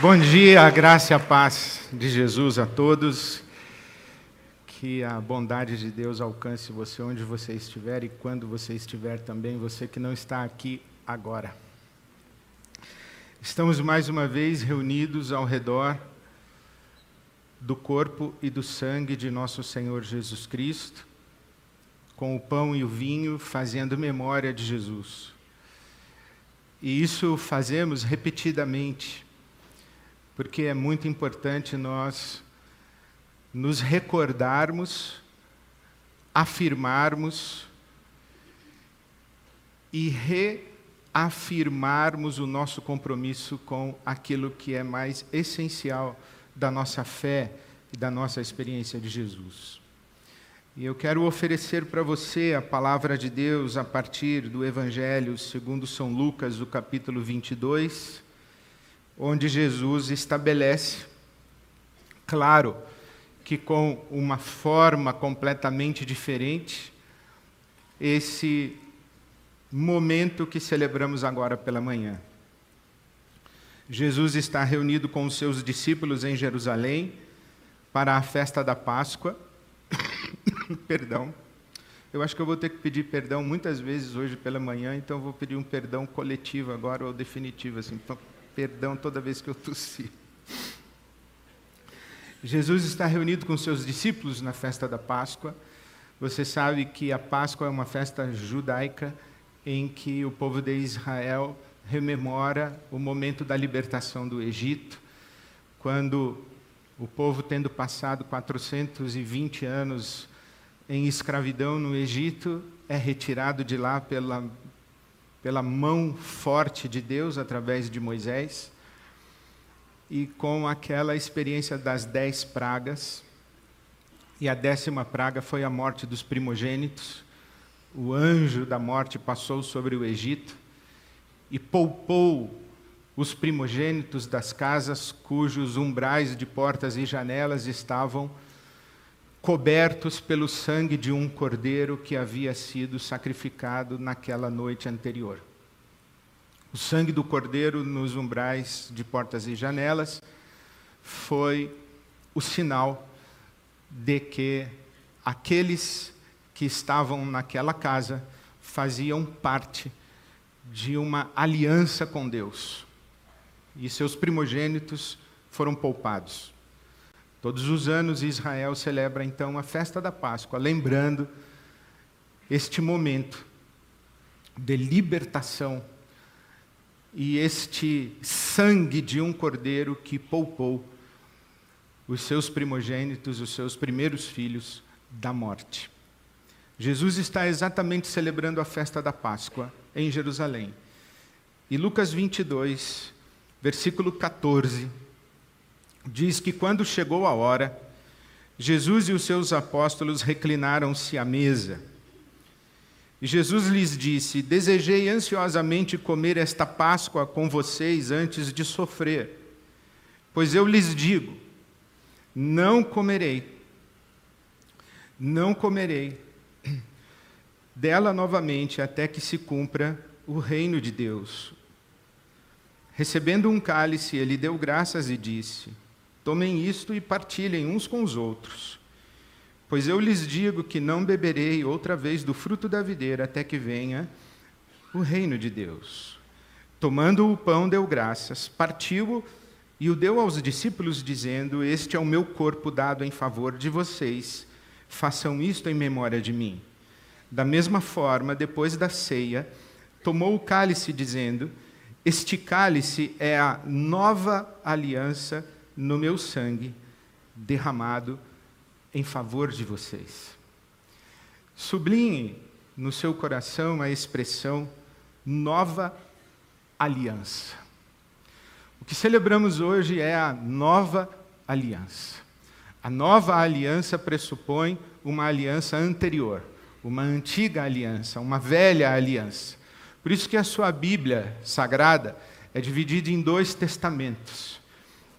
Bom dia, a graça e a paz de Jesus a todos. Que a bondade de Deus alcance você onde você estiver e quando você estiver também, você que não está aqui agora. Estamos mais uma vez reunidos ao redor do corpo e do sangue de nosso Senhor Jesus Cristo, com o pão e o vinho, fazendo memória de Jesus. E isso fazemos repetidamente, porque é muito importante nós nos recordarmos, afirmarmos e reafirmarmos o nosso compromisso com aquilo que é mais essencial da nossa fé e da nossa experiência de Jesus. E eu quero oferecer para você a palavra de Deus a partir do Evangelho segundo São Lucas, o capítulo 22, onde Jesus estabelece, claro, que com uma forma completamente diferente, esse momento que celebramos agora pela manhã. Jesus está reunido com os seus discípulos em Jerusalém para a festa da Páscoa. perdão. Eu acho que eu vou ter que pedir perdão muitas vezes hoje pela manhã, então vou pedir um perdão coletivo agora ou definitivo, assim, perdão toda vez que eu tossi. Jesus está reunido com seus discípulos na festa da Páscoa. Você sabe que a Páscoa é uma festa judaica em que o povo de Israel rememora o momento da libertação do Egito, quando o povo, tendo passado 420 anos em escravidão no Egito, é retirado de lá pela, pela mão forte de Deus através de Moisés e com aquela experiência das dez pragas. E a décima praga foi a morte dos primogênitos. O anjo da morte passou sobre o Egito e poupou os primogênitos das casas cujos umbrais de portas e janelas estavam cobertos pelo sangue de um cordeiro que havia sido sacrificado naquela noite anterior. O sangue do cordeiro nos umbrais de portas e janelas foi o sinal de que aqueles que estavam naquela casa faziam parte de uma aliança com Deus. E seus primogênitos foram poupados. Todos os anos Israel celebra então a festa da Páscoa, lembrando este momento de libertação e este sangue de um cordeiro que poupou os seus primogênitos, os seus primeiros filhos da morte. Jesus está exatamente celebrando a festa da Páscoa em Jerusalém. E Lucas 22, versículo 14, diz que quando chegou a hora, Jesus e os seus apóstolos reclinaram-se à mesa. E Jesus lhes disse: Desejei ansiosamente comer esta Páscoa com vocês antes de sofrer, pois eu lhes digo: não comerei, não comerei dela novamente até que se cumpra o reino de Deus. Recebendo um cálice, ele deu graças e disse: Tomem isto e partilhem uns com os outros. Pois eu lhes digo que não beberei outra vez do fruto da videira até que venha o reino de Deus. Tomando o pão, deu graças, partiu-o e o deu aos discípulos, dizendo: Este é o meu corpo dado em favor de vocês. Façam isto em memória de mim. Da mesma forma, depois da ceia, tomou o cálice, dizendo: Este cálice é a nova aliança no meu sangue, derramado em favor de vocês. Sublinhe no seu coração a expressão nova aliança. O que celebramos hoje é a nova aliança. A nova aliança pressupõe uma aliança anterior uma antiga aliança, uma velha aliança. Por isso que a sua Bíblia sagrada é dividida em dois testamentos.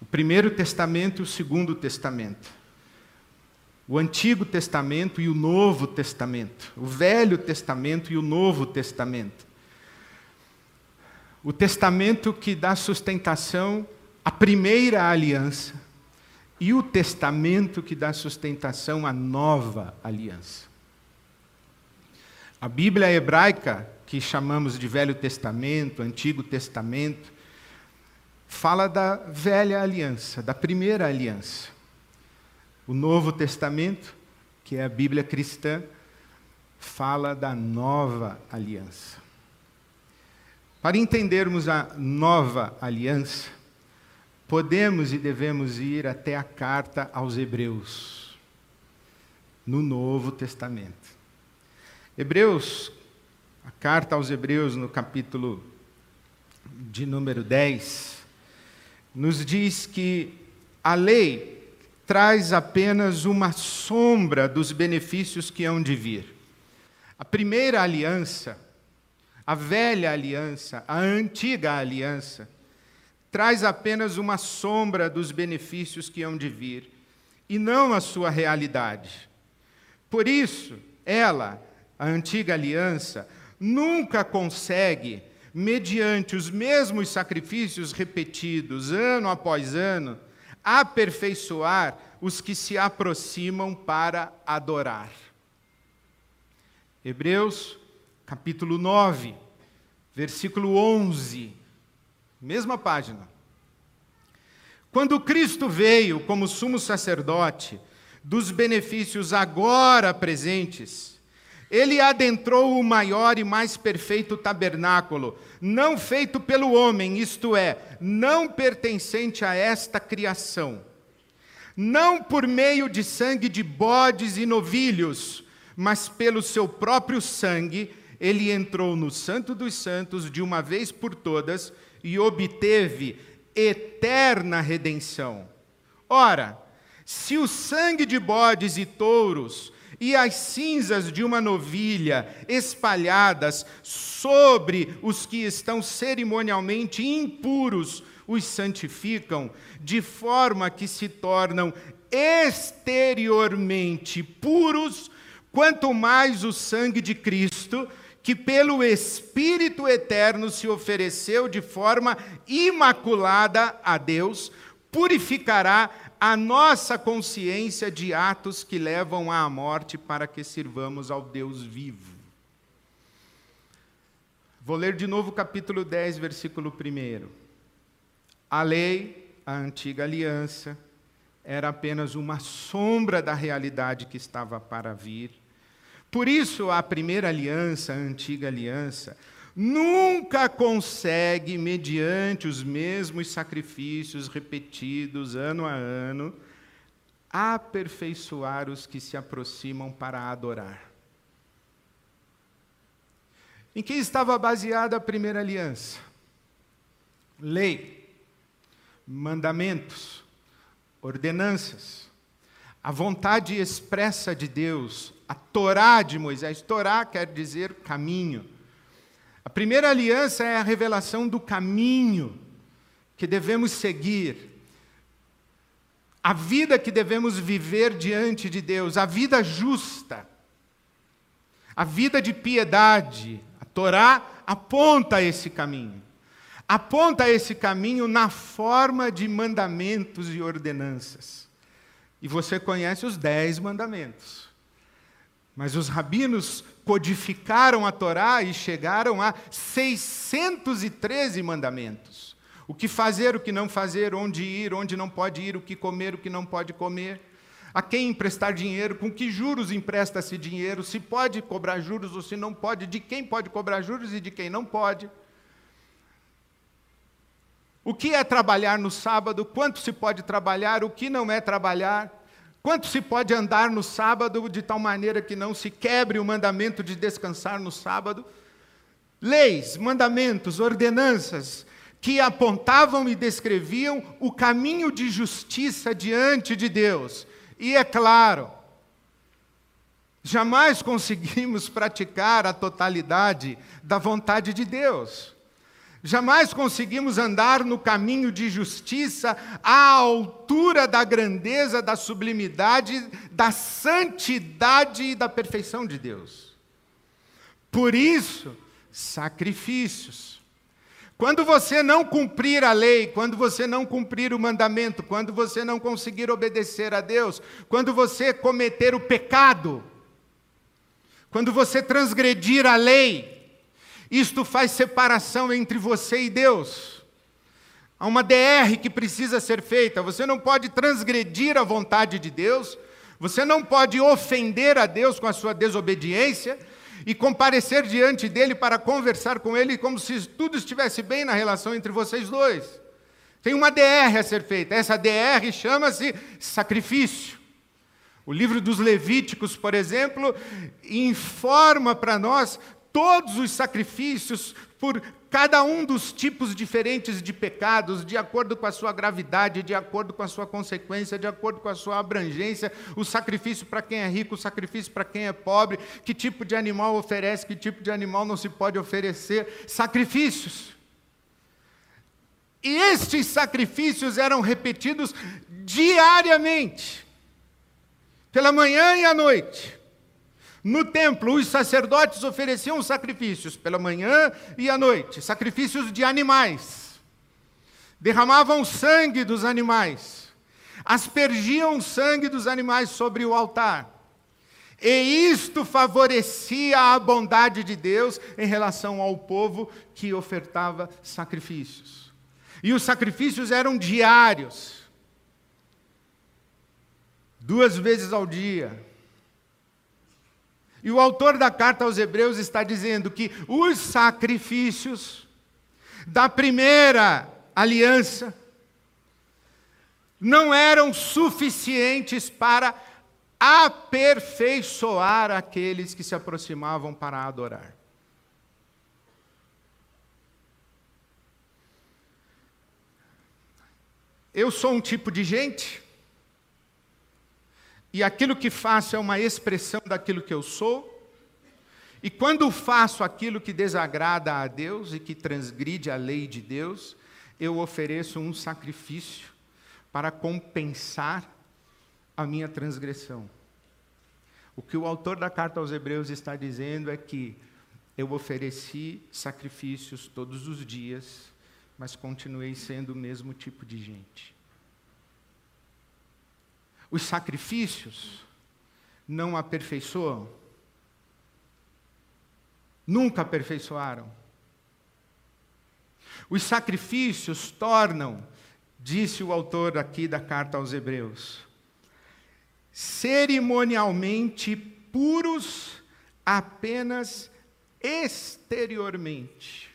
O primeiro testamento e o segundo testamento. O Antigo Testamento e o Novo Testamento. O Velho Testamento e o Novo Testamento. O testamento que dá sustentação a primeira aliança e o testamento que dá sustentação à nova aliança. A Bíblia hebraica, que chamamos de Velho Testamento, Antigo Testamento, fala da velha aliança, da primeira aliança. O Novo Testamento, que é a Bíblia cristã, fala da nova aliança. Para entendermos a nova aliança, podemos e devemos ir até a carta aos Hebreus, no Novo Testamento. Hebreus, a carta aos Hebreus, no capítulo de número 10, nos diz que a lei traz apenas uma sombra dos benefícios que hão de vir. A primeira aliança, a velha aliança, a antiga aliança, traz apenas uma sombra dos benefícios que hão de vir, e não a sua realidade. Por isso, ela, a antiga aliança, nunca consegue mediante os mesmos sacrifícios repetidos ano após ano, aperfeiçoar os que se aproximam para adorar. Hebreus, capítulo 9, versículo 11, mesma página. Quando Cristo veio como sumo sacerdote dos benefícios agora presentes, ele adentrou o maior e mais perfeito tabernáculo, não feito pelo homem, isto é, não pertencente a esta criação. Não por meio de sangue de bodes e novilhos, mas pelo seu próprio sangue, ele entrou no Santo dos Santos de uma vez por todas e obteve eterna redenção. Ora, se o sangue de bodes e touros e as cinzas de uma novilha espalhadas sobre os que estão cerimonialmente impuros os santificam, de forma que se tornam exteriormente puros, quanto mais o sangue de Cristo, que pelo Espírito eterno se ofereceu de forma imaculada a Deus, purificará a nossa consciência de atos que levam à morte para que sirvamos ao Deus vivo. Vou ler de novo capítulo 10, versículo 1. A lei, a antiga aliança, era apenas uma sombra da realidade que estava para vir. Por isso, a primeira aliança, a antiga aliança, nunca consegue, mediante os mesmos sacrifícios repetidos ano a ano, aperfeiçoar os que se aproximam para adorar. Em que estava baseada a primeira aliança? Lei, mandamentos, ordenanças, a vontade expressa de Deus, a Torá de Moisés. Torá quer dizer caminho a primeira aliança é a revelação do caminho que devemos seguir, a vida que devemos viver diante de Deus, a vida justa, a vida de piedade. A Torá aponta esse caminho. Aponta esse caminho na forma de mandamentos e ordenanças. E você conhece os dez mandamentos. Mas os rabinos codificaram a Torá e chegaram a 613 mandamentos. O que fazer, o que não fazer, onde ir, onde não pode ir, o que comer, o que não pode comer. A quem emprestar dinheiro, com que juros empresta-se dinheiro, se pode cobrar juros ou se não pode, de quem pode cobrar juros e de quem não pode. O que é trabalhar no sábado, quanto se pode trabalhar, o que não é trabalhar. Quanto se pode andar no sábado de tal maneira que não se quebre o mandamento de descansar no sábado? Leis, mandamentos, ordenanças que apontavam e descreviam o caminho de justiça diante de Deus. E é claro, jamais conseguimos praticar a totalidade da vontade de Deus. Jamais conseguimos andar no caminho de justiça à altura da grandeza, da sublimidade, da santidade e da perfeição de Deus. Por isso, sacrifícios. Quando você não cumprir a lei, quando você não cumprir o mandamento, quando você não conseguir obedecer a Deus, quando você cometer o pecado, quando você transgredir a lei, isto faz separação entre você e Deus. Há uma DR que precisa ser feita. Você não pode transgredir a vontade de Deus, você não pode ofender a Deus com a sua desobediência, e comparecer diante dele para conversar com ele como se tudo estivesse bem na relação entre vocês dois. Tem uma DR a ser feita. Essa DR chama-se sacrifício. O livro dos Levíticos, por exemplo, informa para nós todos os sacrifícios por cada um dos tipos diferentes de pecados, de acordo com a sua gravidade, de acordo com a sua consequência, de acordo com a sua abrangência, o sacrifício para quem é rico, o sacrifício para quem é pobre, que tipo de animal oferece, que tipo de animal não se pode oferecer, sacrifícios. E estes sacrifícios eram repetidos diariamente, pela manhã e à noite. No templo, os sacerdotes ofereciam sacrifícios pela manhã e à noite, sacrifícios de animais. Derramavam sangue dos animais, aspergiam sangue dos animais sobre o altar. E isto favorecia a bondade de Deus em relação ao povo que ofertava sacrifícios. E os sacrifícios eram diários, duas vezes ao dia. E o autor da carta aos Hebreus está dizendo que os sacrifícios da primeira aliança não eram suficientes para aperfeiçoar aqueles que se aproximavam para adorar. Eu sou um tipo de gente e aquilo que faço é uma expressão daquilo que eu sou. E quando faço aquilo que desagrada a Deus e que transgride a lei de Deus, eu ofereço um sacrifício para compensar a minha transgressão. O que o autor da carta aos Hebreus está dizendo é que eu ofereci sacrifícios todos os dias, mas continuei sendo o mesmo tipo de gente. Os sacrifícios não aperfeiçoam. Nunca aperfeiçoaram. Os sacrifícios tornam, disse o autor aqui da carta aos Hebreus, cerimonialmente puros apenas exteriormente.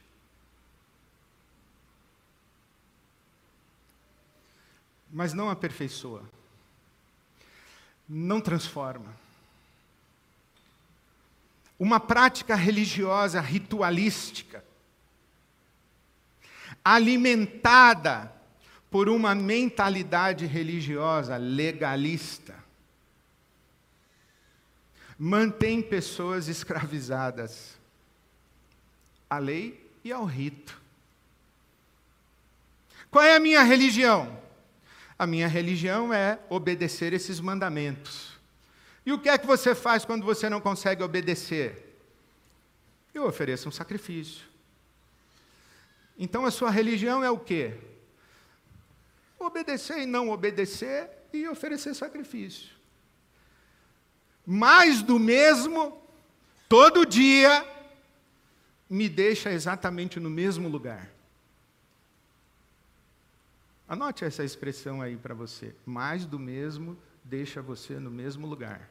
Mas não aperfeiçoa não transforma. Uma prática religiosa ritualística, alimentada por uma mentalidade religiosa legalista, mantém pessoas escravizadas à lei e ao rito. Qual é a minha religião? A minha religião é obedecer esses mandamentos. E o que é que você faz quando você não consegue obedecer? Eu ofereço um sacrifício. Então a sua religião é o quê? Obedecer e não obedecer e oferecer sacrifício. Mais do mesmo, todo dia, me deixa exatamente no mesmo lugar. Anote essa expressão aí para você. Mais do mesmo deixa você no mesmo lugar.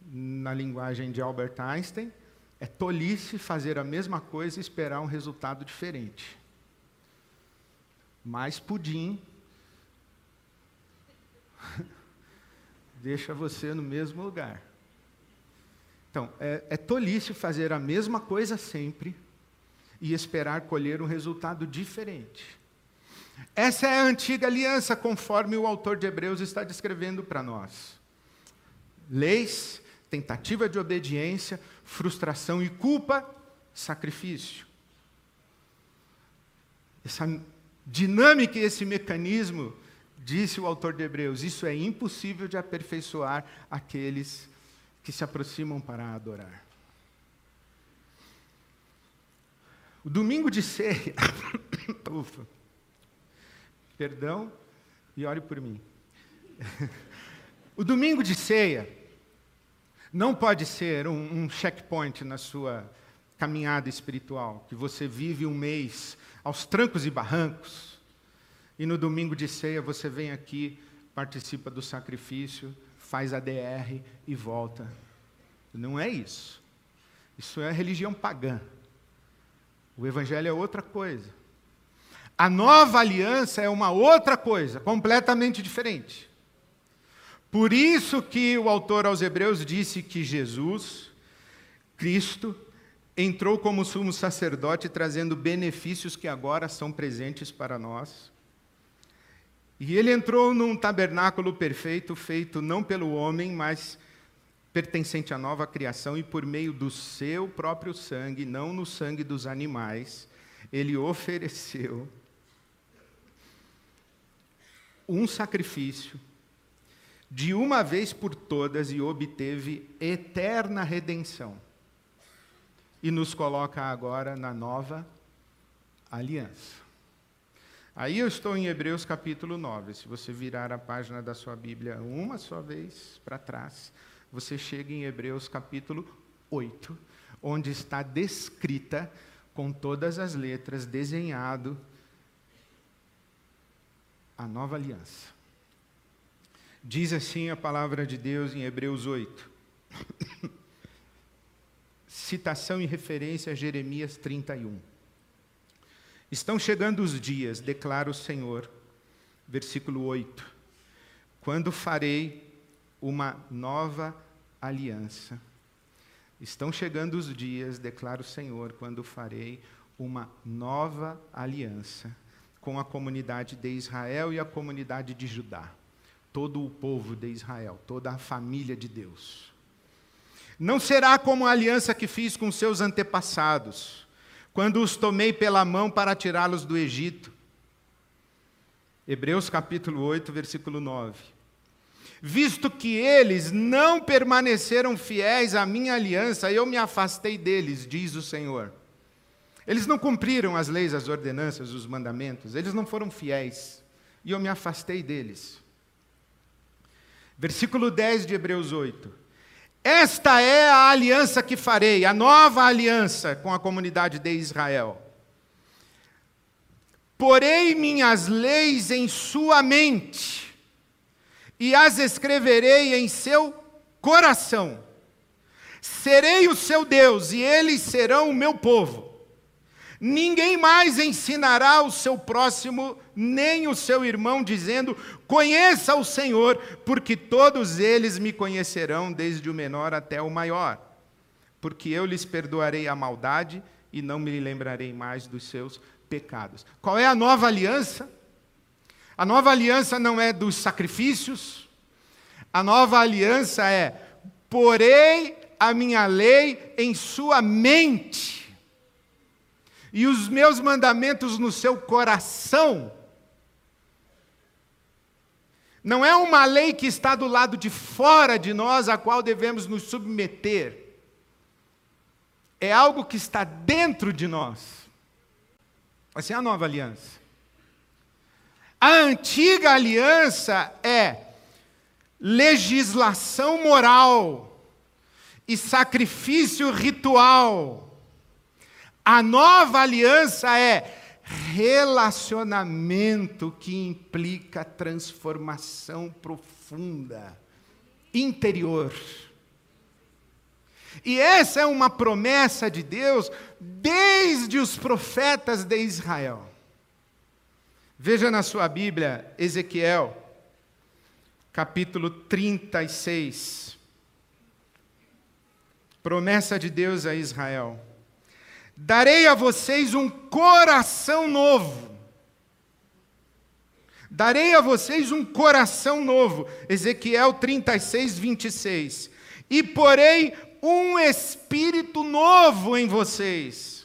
Na linguagem de Albert Einstein, é tolice fazer a mesma coisa e esperar um resultado diferente. Mais pudim deixa você no mesmo lugar. Então, é, é tolice fazer a mesma coisa sempre e esperar colher um resultado diferente. Essa é a antiga aliança, conforme o autor de Hebreus está descrevendo para nós. Leis, tentativa de obediência, frustração e culpa, sacrifício. Essa dinâmica e esse mecanismo, disse o autor de Hebreus, isso é impossível de aperfeiçoar aqueles que se aproximam para adorar. O domingo de ceia. Ufa. Perdão e ore por mim. o domingo de ceia não pode ser um, um checkpoint na sua caminhada espiritual, que você vive um mês aos trancos e barrancos, e no domingo de ceia você vem aqui, participa do sacrifício, faz a DR e volta. Não é isso. Isso é religião pagã. O Evangelho é outra coisa. A nova aliança é uma outra coisa, completamente diferente. Por isso que o autor aos Hebreus disse que Jesus, Cristo, entrou como sumo sacerdote trazendo benefícios que agora são presentes para nós. E ele entrou num tabernáculo perfeito, feito não pelo homem, mas pertencente à nova criação, e por meio do seu próprio sangue, não no sangue dos animais, ele ofereceu um sacrifício de uma vez por todas e obteve eterna redenção. E nos coloca agora na nova aliança. Aí eu estou em Hebreus capítulo 9. Se você virar a página da sua Bíblia uma só vez para trás, você chega em Hebreus capítulo 8, onde está descrita com todas as letras, desenhado a nova aliança. Diz assim a palavra de Deus em Hebreus 8. Citação e referência a Jeremias 31. Estão chegando os dias, declara o Senhor, versículo 8, quando farei uma nova aliança. Estão chegando os dias, declara o Senhor, quando farei uma nova aliança com a comunidade de Israel e a comunidade de Judá, todo o povo de Israel, toda a família de Deus. Não será como a aliança que fiz com seus antepassados, quando os tomei pela mão para tirá-los do Egito. Hebreus capítulo 8, versículo 9. Visto que eles não permaneceram fiéis à minha aliança, eu me afastei deles, diz o Senhor. Eles não cumpriram as leis, as ordenanças, os mandamentos, eles não foram fiéis, e eu me afastei deles. Versículo 10 de Hebreus 8. Esta é a aliança que farei, a nova aliança com a comunidade de Israel. Porei minhas leis em sua mente e as escreverei em seu coração. Serei o seu Deus e eles serão o meu povo. Ninguém mais ensinará o seu próximo, nem o seu irmão, dizendo: Conheça o Senhor, porque todos eles me conhecerão, desde o menor até o maior. Porque eu lhes perdoarei a maldade e não me lembrarei mais dos seus pecados. Qual é a nova aliança? A nova aliança não é dos sacrifícios, a nova aliança é: porei a minha lei em sua mente e os meus mandamentos no seu coração. Não é uma lei que está do lado de fora de nós, a qual devemos nos submeter. É algo que está dentro de nós. Essa é a nova aliança. A antiga aliança é legislação moral e sacrifício ritual a nova aliança é relacionamento que implica transformação profunda, interior. E essa é uma promessa de Deus desde os profetas de Israel. Veja na sua Bíblia, Ezequiel, capítulo 36. Promessa de Deus a Israel. Darei a vocês um coração novo. Darei a vocês um coração novo. Ezequiel 36, 26. E porei um espírito novo em vocês.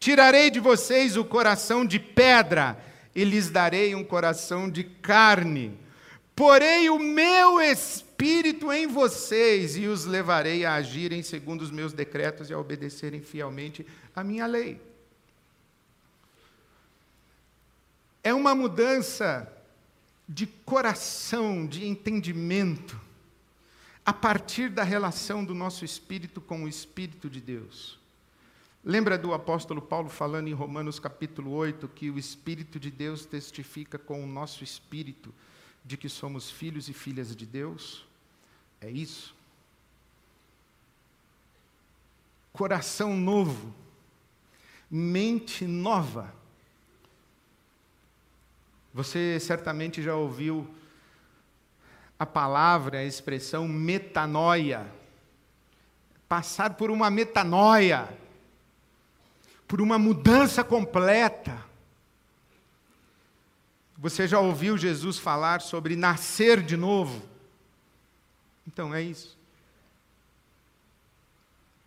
Tirarei de vocês o coração de pedra e lhes darei um coração de carne. Porei o meu espírito em vocês e os levarei a agirem segundo os meus decretos e a obedecerem fielmente a minha lei. é uma mudança de coração, de entendimento, a partir da relação do nosso espírito com o Espírito de Deus. Lembra do apóstolo Paulo falando em Romanos capítulo 8 que o Espírito de Deus testifica com o nosso espírito de que somos filhos e filhas de Deus? É isso. Coração novo, mente nova. Você certamente já ouviu a palavra, a expressão metanoia. Passar por uma metanoia por uma mudança completa. Você já ouviu Jesus falar sobre nascer de novo? Então é isso.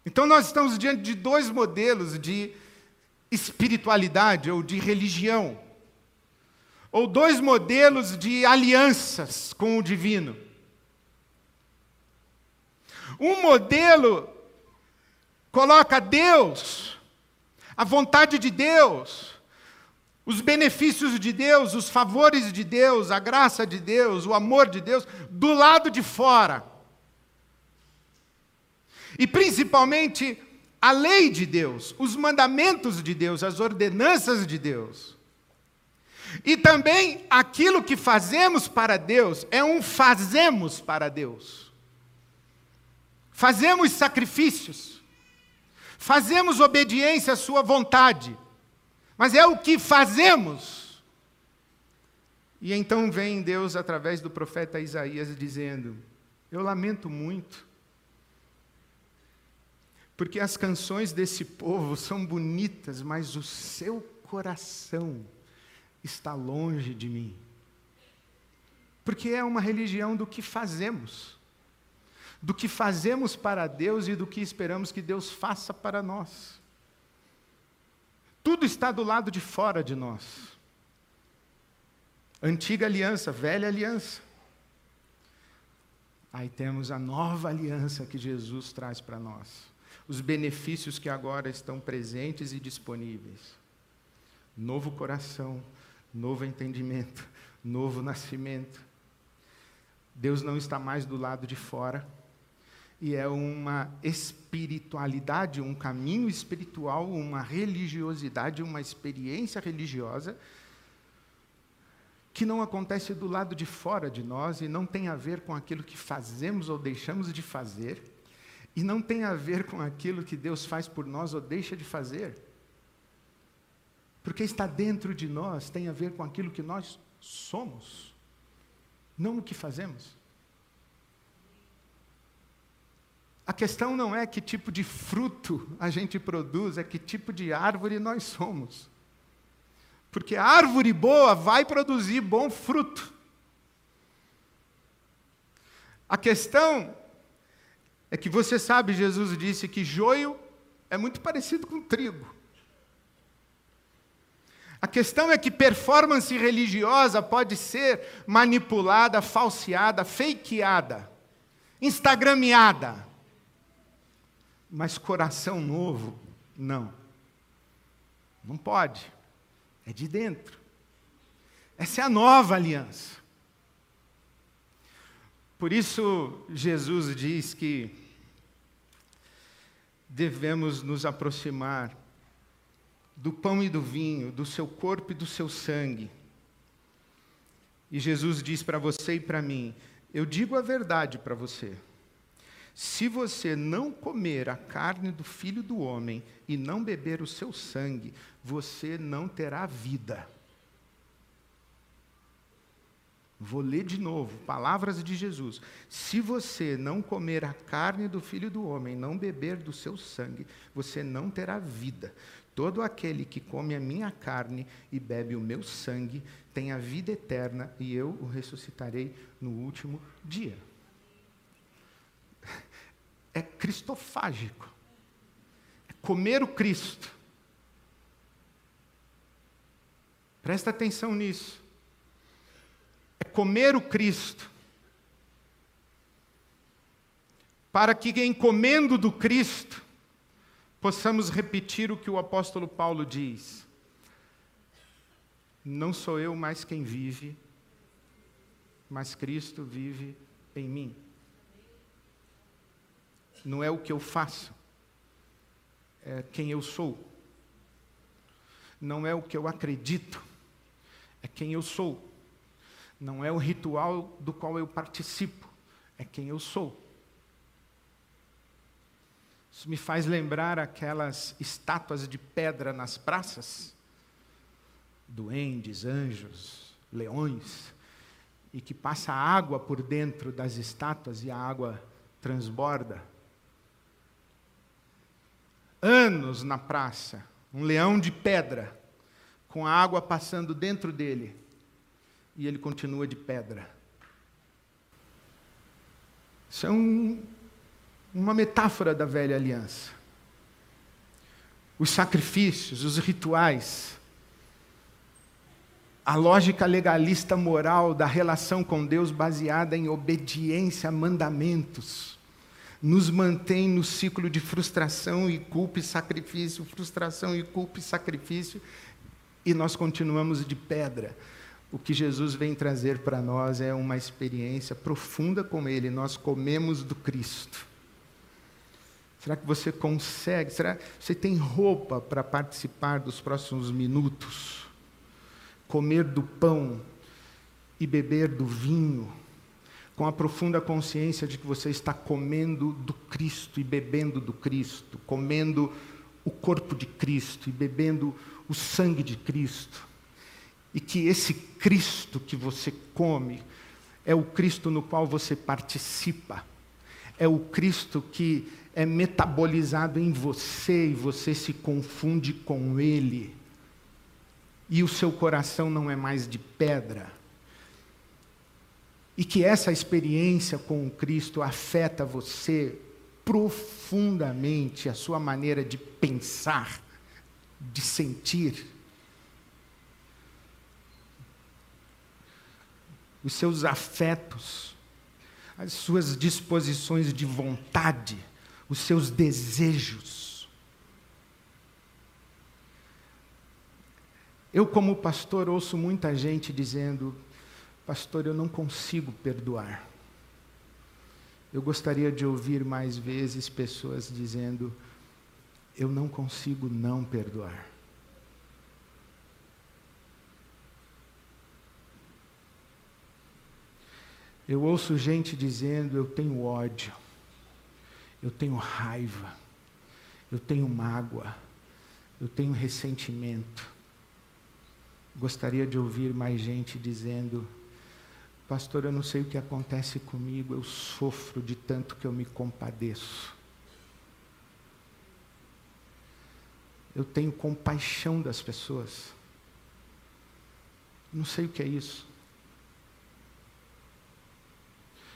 Então nós estamos diante de dois modelos de espiritualidade ou de religião, ou dois modelos de alianças com o divino. Um modelo coloca Deus a vontade de Deus, os benefícios de Deus, os favores de Deus, a graça de Deus, o amor de Deus, do lado de fora. E principalmente a lei de Deus, os mandamentos de Deus, as ordenanças de Deus. E também aquilo que fazemos para Deus é um fazemos para Deus. Fazemos sacrifícios Fazemos obediência à Sua vontade, mas é o que fazemos. E então vem Deus através do profeta Isaías dizendo: Eu lamento muito, porque as canções desse povo são bonitas, mas o seu coração está longe de mim. Porque é uma religião do que fazemos do que fazemos para Deus e do que esperamos que Deus faça para nós. Tudo está do lado de fora de nós. Antiga aliança, velha aliança. Aí temos a nova aliança que Jesus traz para nós. Os benefícios que agora estão presentes e disponíveis. Novo coração, novo entendimento, novo nascimento. Deus não está mais do lado de fora e é uma espiritualidade, um caminho espiritual, uma religiosidade, uma experiência religiosa que não acontece do lado de fora de nós e não tem a ver com aquilo que fazemos ou deixamos de fazer, e não tem a ver com aquilo que Deus faz por nós ou deixa de fazer. Porque está dentro de nós, tem a ver com aquilo que nós somos, não o que fazemos. A questão não é que tipo de fruto a gente produz, é que tipo de árvore nós somos. Porque a árvore boa vai produzir bom fruto. A questão é que você sabe, Jesus disse que joio é muito parecido com trigo. A questão é que performance religiosa pode ser manipulada, falseada, fakeada, instagrameada. Mas coração novo, não. Não pode. É de dentro. Essa é a nova aliança. Por isso, Jesus diz que devemos nos aproximar do pão e do vinho, do seu corpo e do seu sangue. E Jesus diz para você e para mim: eu digo a verdade para você. Se você não comer a carne do filho do homem e não beber o seu sangue, você não terá vida. Vou ler de novo, palavras de Jesus. Se você não comer a carne do filho do homem, não beber do seu sangue, você não terá vida. Todo aquele que come a minha carne e bebe o meu sangue tem a vida eterna, e eu o ressuscitarei no último dia é cristofágico. É comer o Cristo. Presta atenção nisso. É comer o Cristo. Para que, em comendo do Cristo, possamos repetir o que o apóstolo Paulo diz. não sou eu mais quem vive, mas Cristo vive em mim. Não é o que eu faço, é quem eu sou. Não é o que eu acredito, é quem eu sou. Não é o ritual do qual eu participo, é quem eu sou. Isso me faz lembrar aquelas estátuas de pedra nas praças, duendes, anjos, leões, e que passa água por dentro das estátuas e a água transborda. Anos na praça, um leão de pedra, com a água passando dentro dele, e ele continua de pedra. Isso é um, uma metáfora da velha aliança. Os sacrifícios, os rituais, a lógica legalista moral da relação com Deus baseada em obediência a mandamentos nos mantém no ciclo de frustração e culpa e sacrifício, frustração e culpa e sacrifício, e nós continuamos de pedra. O que Jesus vem trazer para nós é uma experiência profunda com Ele. Nós comemos do Cristo. Será que você consegue? Será que você tem roupa para participar dos próximos minutos? comer do pão e beber do vinho, com a profunda consciência de que você está comendo do Cristo e bebendo do Cristo, comendo o corpo de Cristo e bebendo o sangue de Cristo. E que esse Cristo que você come é o Cristo no qual você participa, é o Cristo que é metabolizado em você e você se confunde com Ele e o seu coração não é mais de pedra. E que essa experiência com o Cristo afeta você profundamente, a sua maneira de pensar, de sentir. Os seus afetos, as suas disposições de vontade, os seus desejos. Eu, como pastor, ouço muita gente dizendo: Pastor, eu não consigo perdoar. Eu gostaria de ouvir mais vezes pessoas dizendo: Eu não consigo não perdoar. Eu ouço gente dizendo: Eu tenho ódio, eu tenho raiva, eu tenho mágoa, eu tenho ressentimento. Gostaria de ouvir mais gente dizendo: Pastor, eu não sei o que acontece comigo, eu sofro de tanto que eu me compadeço. Eu tenho compaixão das pessoas. Não sei o que é isso.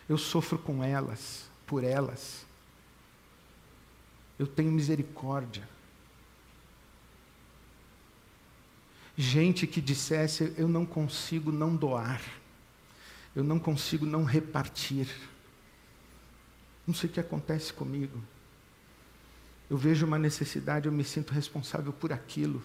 Eu sofro com elas, por elas. Eu tenho misericórdia. gente que dissesse: Eu não consigo não doar, eu não consigo não repartir. Não sei o que acontece comigo. Eu vejo uma necessidade, eu me sinto responsável por aquilo.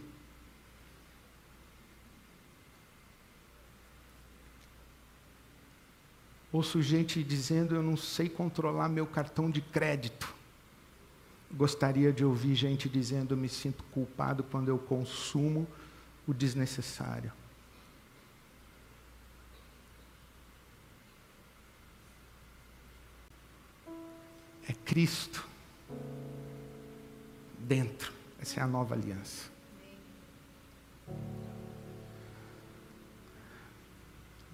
Ouço gente dizendo: Eu não sei controlar meu cartão de crédito. Gostaria de ouvir gente dizendo: Eu me sinto culpado quando eu consumo o desnecessário. Cristo dentro. Essa é a nova aliança.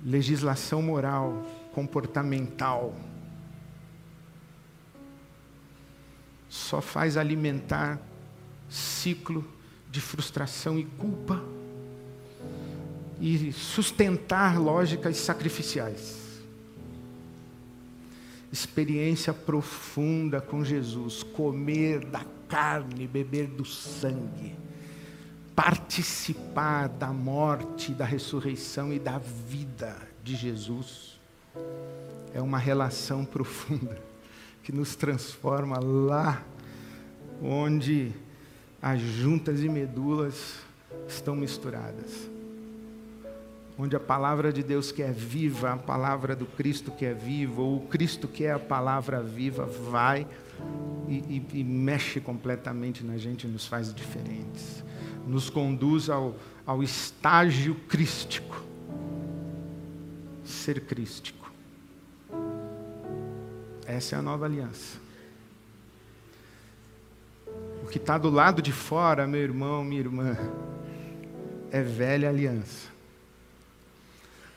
Legislação moral, comportamental, só faz alimentar ciclo de frustração e culpa e sustentar lógicas sacrificiais. Experiência profunda com Jesus, comer da carne, beber do sangue, participar da morte, da ressurreição e da vida de Jesus, é uma relação profunda que nos transforma lá onde as juntas e medulas estão misturadas. Onde a palavra de Deus que é viva, a palavra do Cristo que é vivo, ou o Cristo que é a palavra viva, vai e, e, e mexe completamente na gente, nos faz diferentes, nos conduz ao, ao estágio crístico. Ser crístico. Essa é a nova aliança. O que está do lado de fora, meu irmão, minha irmã, é velha aliança.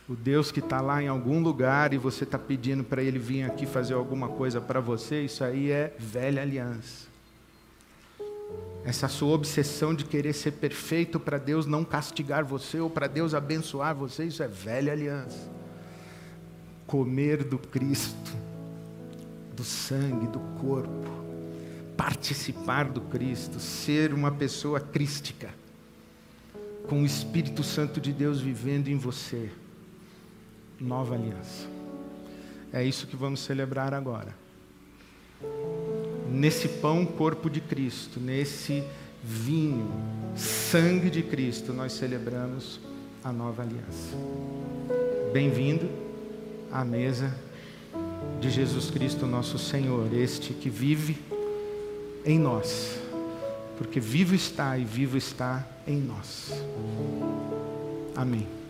O Deus que está lá em algum lugar e você está pedindo para Ele vir aqui fazer alguma coisa para você, isso aí é velha aliança. Essa sua obsessão de querer ser perfeito para Deus não castigar você ou para Deus abençoar você, isso é velha aliança. Comer do Cristo, do sangue, do corpo, participar do Cristo, ser uma pessoa crística, com o Espírito Santo de Deus vivendo em você nova aliança. É isso que vamos celebrar agora. Nesse pão, corpo de Cristo, nesse vinho, sangue de Cristo, nós celebramos a nova aliança. Bem-vindo à mesa de Jesus Cristo, nosso Senhor, este que vive em nós, porque vivo está e vivo está em nós. Amém.